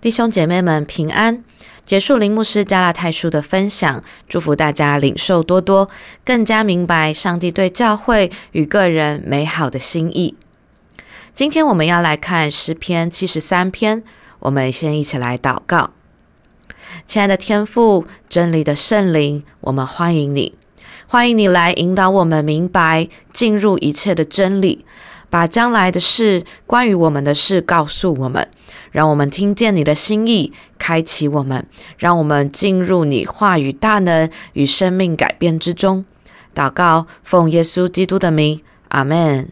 弟兄姐妹们平安。结束林牧师加拉太书的分享，祝福大家领受多多，更加明白上帝对教会与个人美好的心意。今天我们要来看诗篇七十三篇，我们先一起来祷告。亲爱的天父，真理的圣灵，我们欢迎你，欢迎你来引导我们明白进入一切的真理。把将来的事、关于我们的事告诉我们，让我们听见你的心意，开启我们，让我们进入你话语大能与生命改变之中。祷告，奉耶稣基督的名，阿门。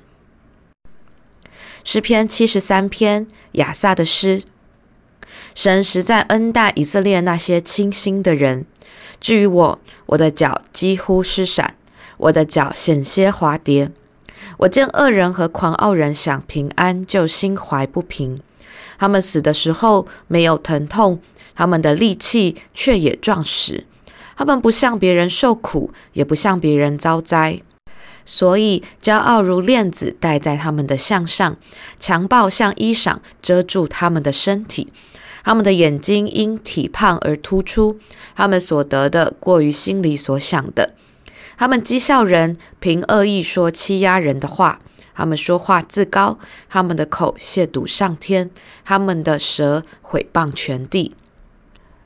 诗篇七十三篇，亚萨的诗。神实在恩待以色列那些清心的人。至于我，我的脚几乎失闪，我的脚险些滑跌。我见恶人和狂傲人想平安，就心怀不平。他们死的时候没有疼痛，他们的力气却也壮实。他们不向别人受苦，也不向别人遭灾。所以骄傲如链子戴在他们的项上，强暴像衣裳遮住他们的身体。他们的眼睛因体胖而突出，他们所得的过于心里所想的。他们讥笑人，凭恶意说欺压人的话。他们说话自高，他们的口亵渎上天，他们的舌毁谤全地。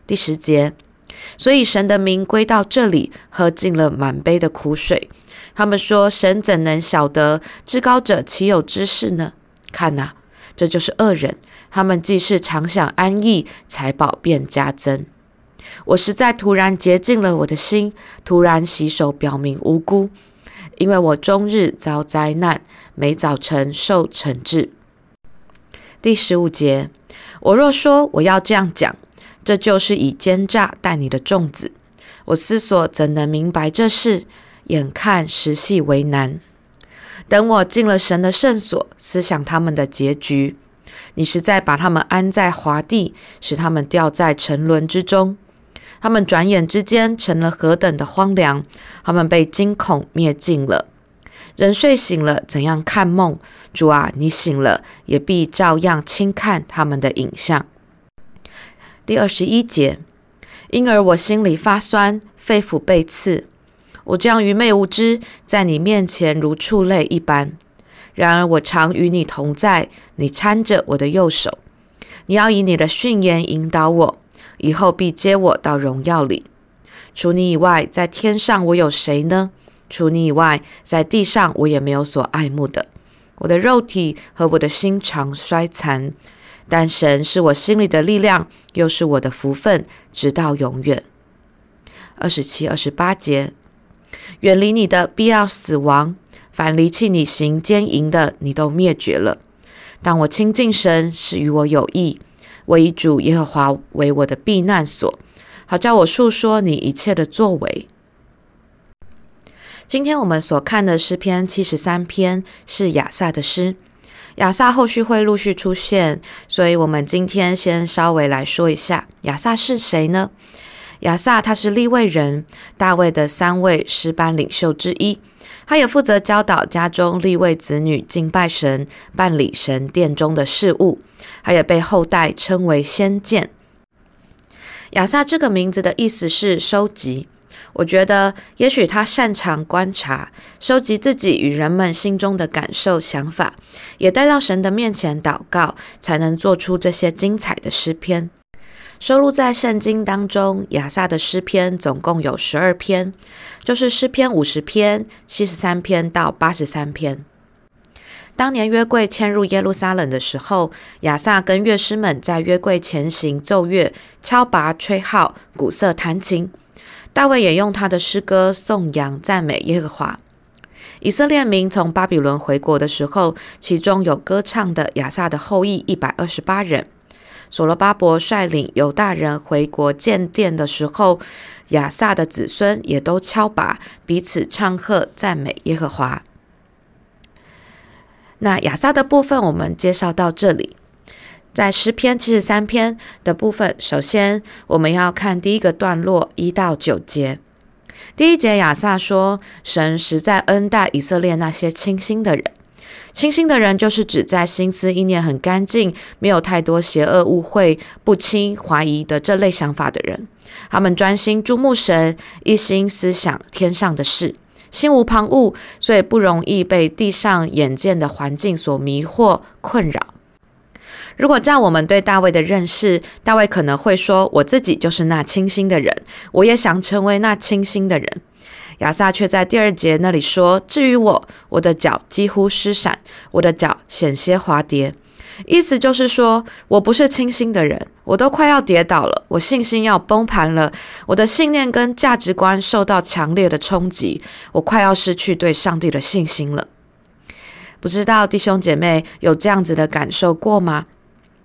第十节，所以神的名归到这里，喝尽了满杯的苦水。他们说：神怎能晓得？至高者岂有知识呢？看哪，这就是恶人。他们既是常享安逸，财宝便加增。我实在突然洁净了我的心，突然洗手，表明无辜，因为我终日遭灾难，每早晨受惩治。第十五节，我若说我要这样讲，这就是以奸诈待你的众子。我思索怎能明白这事？眼看实系为难。等我进了神的圣所，思想他们的结局，你实在把他们安在滑地，使他们掉在沉沦之中。他们转眼之间成了何等的荒凉！他们被惊恐灭尽了。人睡醒了，怎样看梦？主啊，你醒了，也必照样轻看他们的影像。第二十一节，因而我心里发酸，肺腑被刺。我这样愚昧无知，在你面前如畜类一般。然而我常与你同在，你搀着我的右手，你要以你的训言引导我。以后必接我到荣耀里。除你以外，在天上我有谁呢？除你以外，在地上我也没有所爱慕的。我的肉体和我的心肠衰残，但神是我心里的力量，又是我的福分，直到永远。二十七、二十八节，远离你的必要死亡，凡离弃你行奸淫的，你都灭绝了。当我亲近神，是与我有益。我以主耶和华为我的避难所，好叫我述说你一切的作为。今天我们所看的诗篇七十三篇是亚萨的诗，亚萨后续会陆续出现，所以我们今天先稍微来说一下亚萨是谁呢？亚萨他是立位人，大卫的三位诗班领袖之一，他也负责教导家中立位子女敬拜神、办理神殿中的事务。他也被后代称为先见。亚萨这个名字的意思是收集。我觉得，也许他擅长观察，收集自己与人们心中的感受、想法，也带到神的面前祷告，才能做出这些精彩的诗篇。收录在圣经当中，亚萨的诗篇总共有十二篇，就是诗篇五十篇、七十三篇到八十三篇。当年约柜迁入耶路撒冷的时候，亚萨跟乐师们在约柜前行奏乐、敲鈸、吹号、鼓瑟、弹琴。大卫也用他的诗歌颂扬赞美耶和华。以色列民从巴比伦回国的时候，其中有歌唱的亚萨的后裔一百二十八人。所罗巴伯率领犹大人回国建殿的时候，亚萨的子孙也都敲鈸，彼此唱和赞美耶和华。那亚萨的部分，我们介绍到这里。在诗篇七十三篇的部分，首先我们要看第一个段落一到九节。第一节，亚萨说：“神实在恩待以色列那些清心的人。”清心的人就是指在心思意念很干净，没有太多邪恶误会、不轻怀疑的这类想法的人。他们专心注目神，一心思想天上的事，心无旁骛，所以不容易被地上眼见的环境所迷惑困扰。如果照我们对大卫的认识，大卫可能会说：“我自己就是那清心的人，我也想成为那清心的人。”亚萨却在第二节那里说：“至于我，我的脚几乎失闪，我的脚险些滑跌。”意思就是说，我不是清心的人，我都快要跌倒了，我信心要崩盘了，我的信念跟价值观受到强烈的冲击，我快要失去对上帝的信心了。不知道弟兄姐妹有这样子的感受过吗？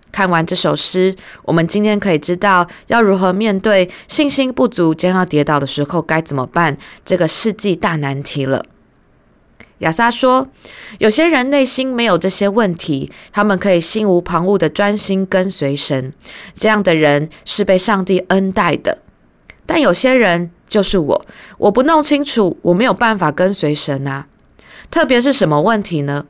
看完这首诗，我们今天可以知道要如何面对信心不足、将要跌倒的时候该怎么办，这个世纪大难题了。亚萨说：“有些人内心没有这些问题，他们可以心无旁骛的专心跟随神，这样的人是被上帝恩待的。但有些人就是我，我不弄清楚，我没有办法跟随神啊。特别是什么问题呢？”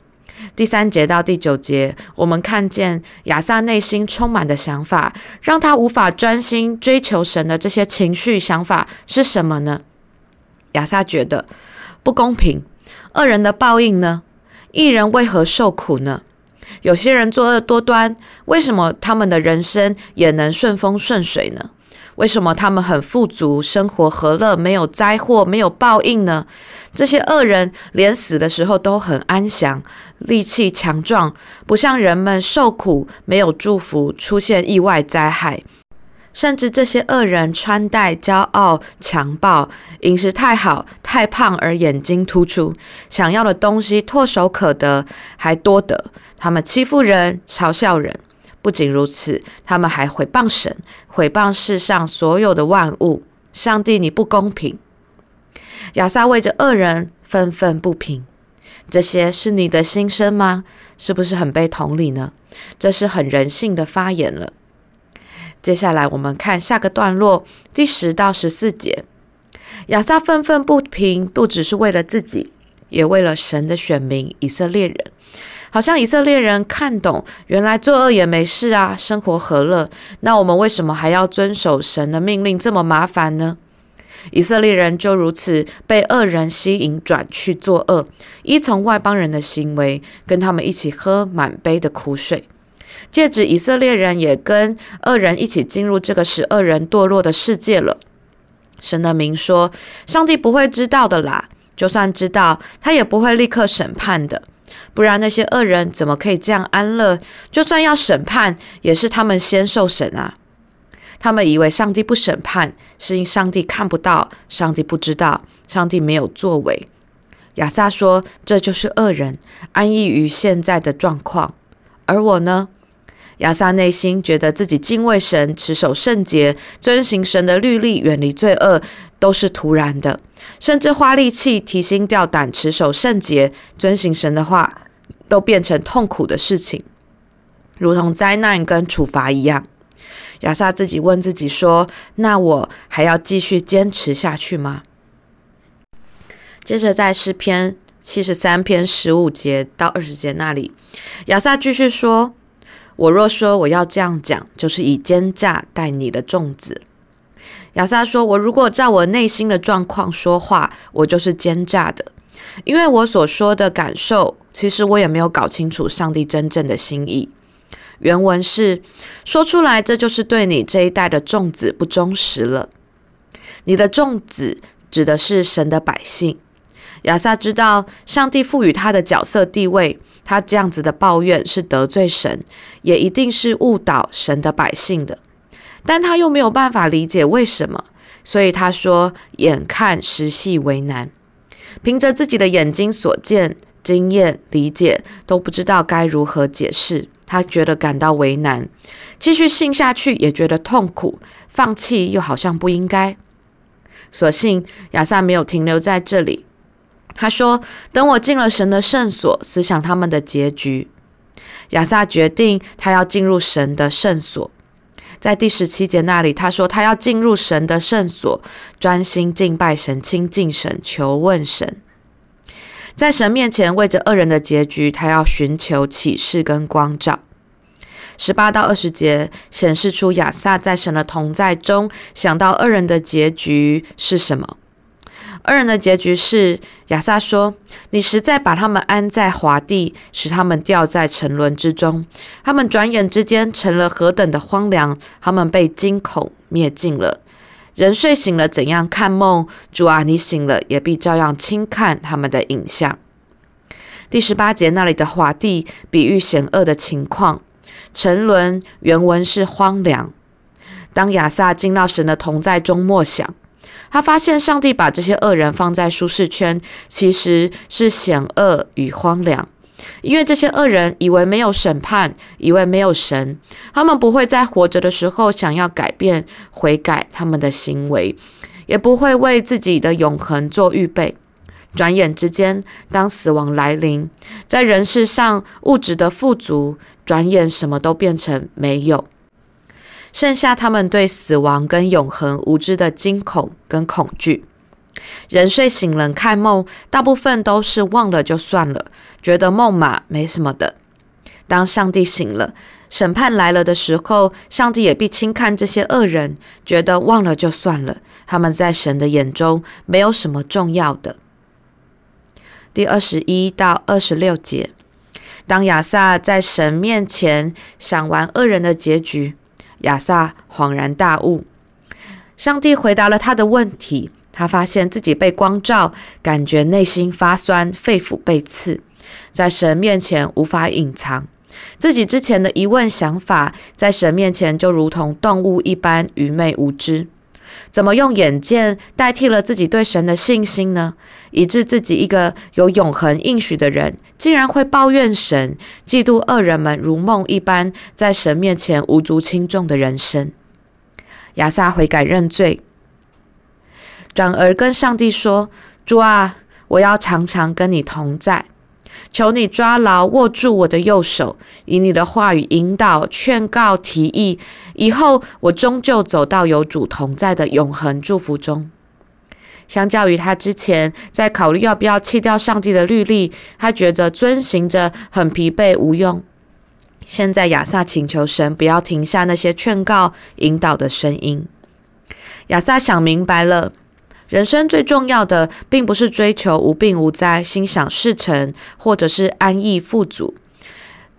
第三节到第九节，我们看见亚萨内心充满的想法，让他无法专心追求神的这些情绪想法是什么呢？亚萨觉得不公平，恶人的报应呢？一人为何受苦呢？有些人作恶多端，为什么他们的人生也能顺风顺水呢？为什么他们很富足，生活和乐，没有灾祸，没有报应呢？这些恶人连死的时候都很安详，力气强壮，不像人们受苦，没有祝福，出现意外灾害。甚至这些恶人穿戴骄傲、强暴，饮食太好、太胖而眼睛突出，想要的东西唾手可得，还多得。他们欺负人，嘲笑人。不仅如此，他们还毁谤神，毁谤世上所有的万物。上帝，你不公平！亚萨为着恶人愤愤不平。这些是你的心声吗？是不是很被同理呢？这是很人性的发言了。接下来我们看下个段落，第十到十四节。亚萨愤愤不平，不只是为了自己，也为了神的选民以色列人。好像以色列人看懂，原来作恶也没事啊，生活和乐。那我们为什么还要遵守神的命令这么麻烦呢？以色列人就如此被恶人吸引，转去作恶，依从外邦人的行为，跟他们一起喝满杯的苦水。借指以色列人也跟恶人一起进入这个使恶人堕落的世界了。神的名说，上帝不会知道的啦，就算知道，他也不会立刻审判的。不然那些恶人怎么可以这样安乐？就算要审判，也是他们先受审啊！他们以为上帝不审判，是因上帝看不到，上帝不知道，上帝没有作为。亚萨说：“这就是恶人安逸于现在的状况。”而我呢？亚萨内心觉得自己敬畏神，持守圣洁，遵行神的律例，远离罪恶，都是徒然的。甚至花力气、提心吊胆，持守圣洁，遵行神的话，都变成痛苦的事情，如同灾难跟处罚一样。亚萨自己问自己说：“那我还要继续坚持下去吗？”接着在诗篇七十三篇十五节到二十节那里，亚萨继续说。我若说我要这样讲，就是以奸诈待你的众子。亚萨说：“我如果照我内心的状况说话，我就是奸诈的，因为我所说的感受，其实我也没有搞清楚上帝真正的心意。”原文是说出来，这就是对你这一代的众子不忠实了。你的众子指的是神的百姓。亚萨知道上帝赋予他的角色地位。他这样子的抱怨是得罪神，也一定是误导神的百姓的，但他又没有办法理解为什么，所以他说：“眼看实系为难，凭着自己的眼睛所见、经验、理解，都不知道该如何解释。他觉得感到为难，继续信下去也觉得痛苦，放弃又好像不应该。所幸亚萨没有停留在这里。”他说：“等我进了神的圣所，思想他们的结局。”亚萨决定他要进入神的圣所。在第十七节那里，他说他要进入神的圣所，专心敬拜神、亲近神、求问神。在神面前为着恶人的结局，他要寻求启示跟光照。十八到二十节显示出亚萨在神的同在中想到恶人的结局是什么？二人的结局是亚萨说：“你实在把他们安在华地，使他们掉在沉沦之中。他们转眼之间成了何等的荒凉！他们被惊恐灭尽了。人睡醒了，怎样看梦？主啊，你醒了，也必照样轻看他们的影像。”第十八节那里的华地，比喻险恶的情况。沉沦原文是荒凉。当亚萨进到神的同在中默想，他发现上帝把这些恶人放在舒适圈，其实是险恶与荒凉。因为这些恶人以为没有审判，以为没有神，他们不会在活着的时候想要改变、悔改他们的行为，也不会为自己的永恒做预备。转眼之间，当死亡来临，在人世上物质的富足，转眼什么都变成没有，剩下他们对死亡跟永恒无知的惊恐跟恐惧。人睡醒了看梦，大部分都是忘了就算了，觉得梦嘛没什么的。当上帝醒了，审判来了的时候，上帝也必轻看这些恶人，觉得忘了就算了，他们在神的眼中没有什么重要的。第二十一到二十六节，当亚萨在神面前想完恶人的结局，亚萨恍然大悟。上帝回答了他的问题，他发现自己被光照，感觉内心发酸，肺腑被刺，在神面前无法隐藏自己之前的疑问想法，在神面前就如同动物一般愚昧无知。怎么用眼见代替了自己对神的信心呢？以致自己一个有永恒应许的人，竟然会抱怨神，嫉妒恶人们如梦一般在神面前无足轻重的人生。亚萨悔改认罪，转而跟上帝说：“主啊，我要常常跟你同在。”求你抓牢握住我的右手，以你的话语引导、劝告、提议，以后我终究走到有主同在的永恒祝福中。相较于他之前在考虑要不要弃掉上帝的律例，他觉得遵行着很疲惫无用。现在亚萨请求神不要停下那些劝告、引导的声音。亚萨想明白了。人生最重要的，并不是追求无病无灾、心想事成，或者是安逸富足。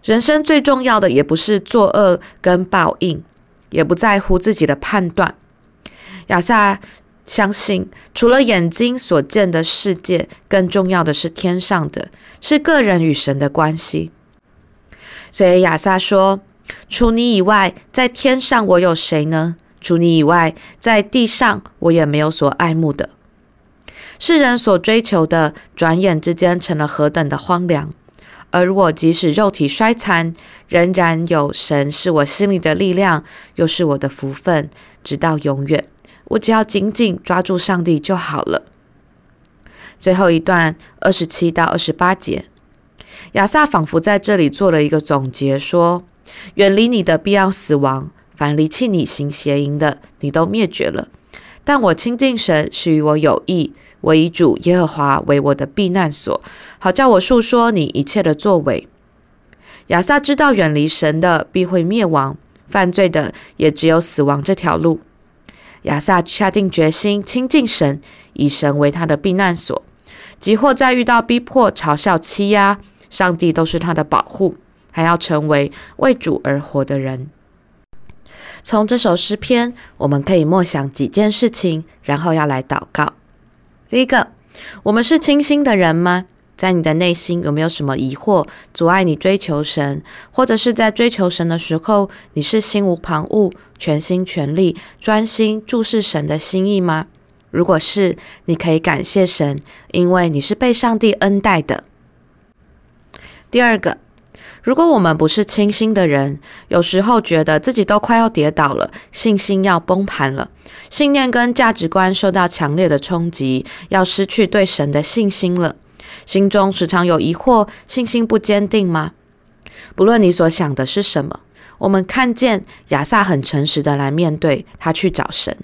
人生最重要的，也不是作恶跟报应，也不在乎自己的判断。亚萨相信，除了眼睛所见的世界，更重要的是天上的，是个人与神的关系。所以亚萨说：“除你以外，在天上我有谁呢？”除你以外，在地上我也没有所爱慕的。世人所追求的，转眼之间成了何等的荒凉。而我即使肉体衰残，仍然有神是我心里的力量，又是我的福分，直到永远。我只要紧紧抓住上帝就好了。最后一段二十七到二十八节，亚萨仿佛在这里做了一个总结，说：远离你的必要死亡。凡离弃你行邪淫的，你都灭绝了。但我亲近神是与我有益，我以主耶和华为我的避难所，好叫我述说你一切的作为。亚萨知道远离神的必会灭亡，犯罪的也只有死亡这条路。亚萨下定决心亲近神，以神为他的避难所，即或再遇到逼迫、嘲笑、欺压，上帝都是他的保护，还要成为为主而活的人。从这首诗篇，我们可以默想几件事情，然后要来祷告。第一个，我们是清心的人吗？在你的内心有没有什么疑惑，阻碍你追求神？或者是在追求神的时候，你是心无旁骛、全心全力、专心注视神的心意吗？如果是，你可以感谢神，因为你是被上帝恩待的。第二个。如果我们不是清心的人，有时候觉得自己都快要跌倒了，信心要崩盘了，信念跟价值观受到强烈的冲击，要失去对神的信心了，心中时常有疑惑，信心不坚定吗？不论你所想的是什么，我们看见亚萨很诚实的来面对，他去找神，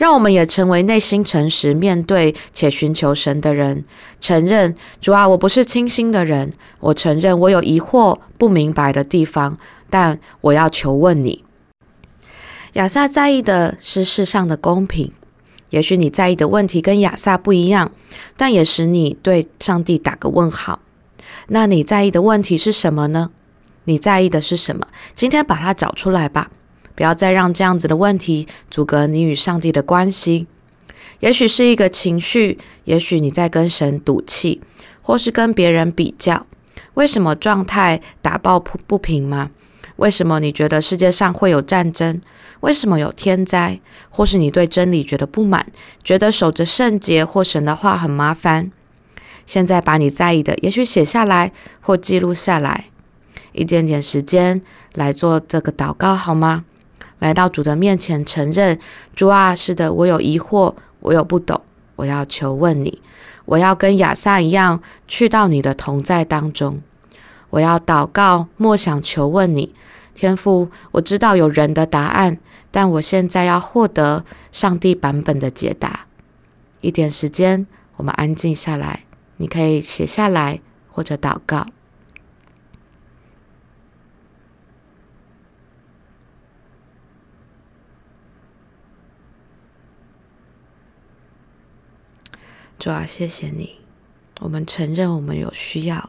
让我们也成为内心诚实面对且寻求神的人。承认主啊，我不是清心的人，我承认我有疑惑不明白的地方，但我要求问你。亚萨在意的是世上的公平。也许你在意的问题跟亚萨不一样，但也使你对上帝打个问号。那你在意的问题是什么呢？你在意的是什么？今天把它找出来吧，不要再让这样子的问题阻隔你与上帝的关系。也许是一个情绪，也许你在跟神赌气，或是跟别人比较。为什么状态打抱不平吗？为什么你觉得世界上会有战争？为什么有天灾？或是你对真理觉得不满，觉得守着圣洁或神的话很麻烦？现在把你在意的，也许写下来或记录下来，一点点时间来做这个祷告好吗？来到主的面前，承认主啊，是的，我有疑惑，我有不懂，我要求问你，我要跟亚萨一样，去到你的同在当中。我要祷告，默想求问你，天父，我知道有人的答案，但我现在要获得上帝版本的解答。一点时间，我们安静下来，你可以写下来或者祷告。主啊，谢谢你，我们承认我们有需要。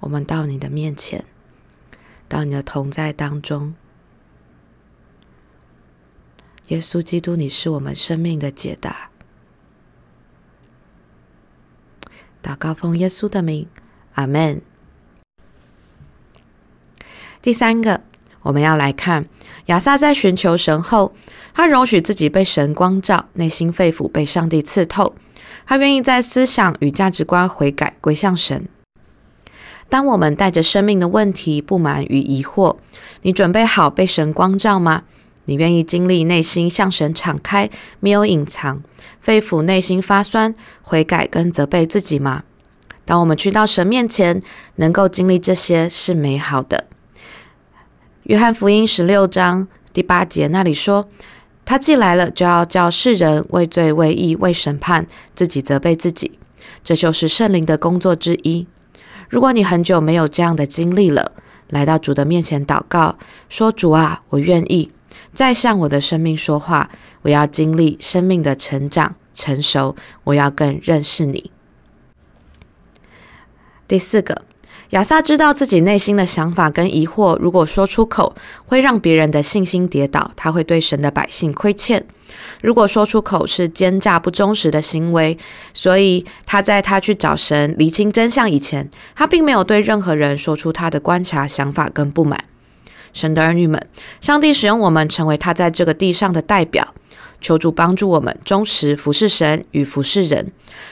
我们到你的面前，到你的同在当中，耶稣基督，你是我们生命的解答。祷告奉耶稣的名，阿门。第三个，我们要来看亚萨在寻求神后，他容许自己被神光照，内心肺腑被上帝刺透，他愿意在思想与价值观悔改，归向神。当我们带着生命的问题、不满与疑惑，你准备好被神光照吗？你愿意经历内心向神敞开，没有隐藏，肺腑内心发酸，悔改跟责备自己吗？当我们去到神面前，能够经历这些是美好的。约翰福音十六章第八节那里说：“他既来了，就要叫世人为罪、为义、为审判，自己责备自己。”这就是圣灵的工作之一。如果你很久没有这样的经历了，来到主的面前祷告，说：“主啊，我愿意再向我的生命说话。我要经历生命的成长、成熟，我要更认识你。”第四个，亚萨知道自己内心的想法跟疑惑，如果说出口，会让别人的信心跌倒，他会对神的百姓亏欠。如果说出口是奸诈不忠实的行为，所以他在他去找神厘清真相以前，他并没有对任何人说出他的观察、想法跟不满。神的儿女们，上帝使用我们成为他在这个地上的代表，求主帮助我们忠实服侍神与服侍人，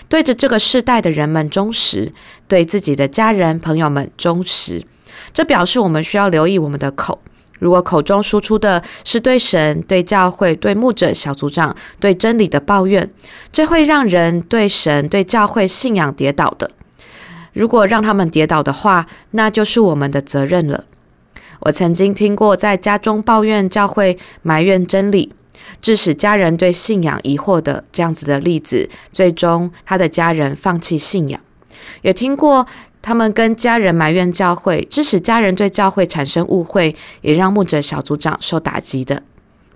对着这个世代的人们忠实，对自己的家人朋友们忠实。这表示我们需要留意我们的口。如果口中输出的是对神、对教会、对牧者、小组长、对真理的抱怨，这会让人对神、对教会信仰跌倒的。如果让他们跌倒的话，那就是我们的责任了。我曾经听过在家中抱怨教会、埋怨真理，致使家人对信仰疑惑的这样子的例子，最终他的家人放弃信仰。也听过。他们跟家人埋怨教会，致使家人对教会产生误会，也让牧者小组长受打击的。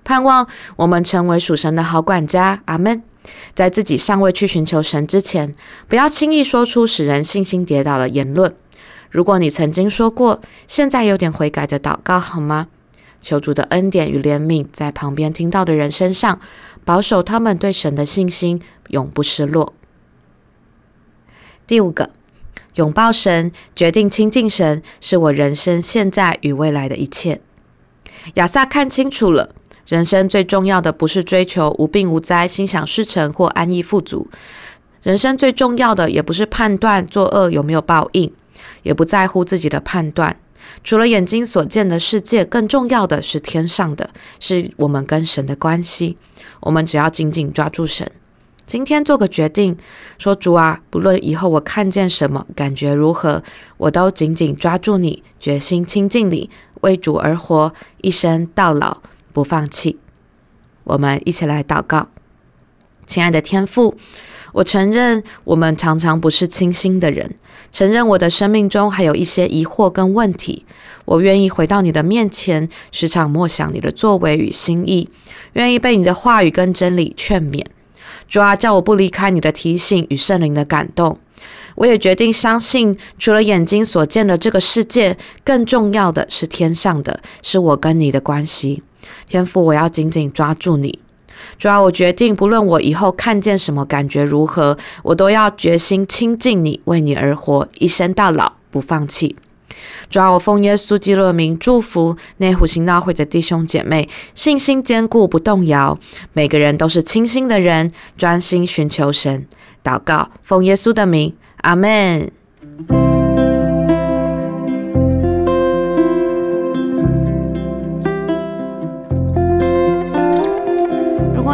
盼望我们成为属神的好管家，阿门。在自己尚未去寻求神之前，不要轻易说出使人信心跌倒的言论。如果你曾经说过，现在有点悔改的祷告好吗？求主的恩典与怜悯在旁边听到的人身上，保守他们对神的信心永不失落。第五个。拥抱神，决定亲近神，是我人生现在与未来的一切。亚萨看清楚了，人生最重要的不是追求无病无灾、心想事成或安逸富足。人生最重要的也不是判断作恶有没有报应，也不在乎自己的判断。除了眼睛所见的世界，更重要的是天上的，是我们跟神的关系。我们只要紧紧抓住神。今天做个决定，说主啊，不论以后我看见什么，感觉如何，我都紧紧抓住你，决心亲近你，为主而活，一生到老不放弃。我们一起来祷告，亲爱的天父，我承认我们常常不是清心的人，承认我的生命中还有一些疑惑跟问题。我愿意回到你的面前，时常默想你的作为与心意，愿意被你的话语跟真理劝勉。主啊，叫我不离开你的提醒与圣灵的感动。我也决定相信，除了眼睛所见的这个世界，更重要的是天上的，是我跟你的关系。天父，我要紧紧抓住你。主啊，我决定，不论我以后看见什么，感觉如何，我都要决心亲近你，为你而活，一生到老不放弃。主啊，我奉耶稣基督的名祝福内湖行道会的弟兄姐妹，信心坚固不动摇，每个人都是清心的人，专心寻求神。祷告，奉耶稣的名。阿门。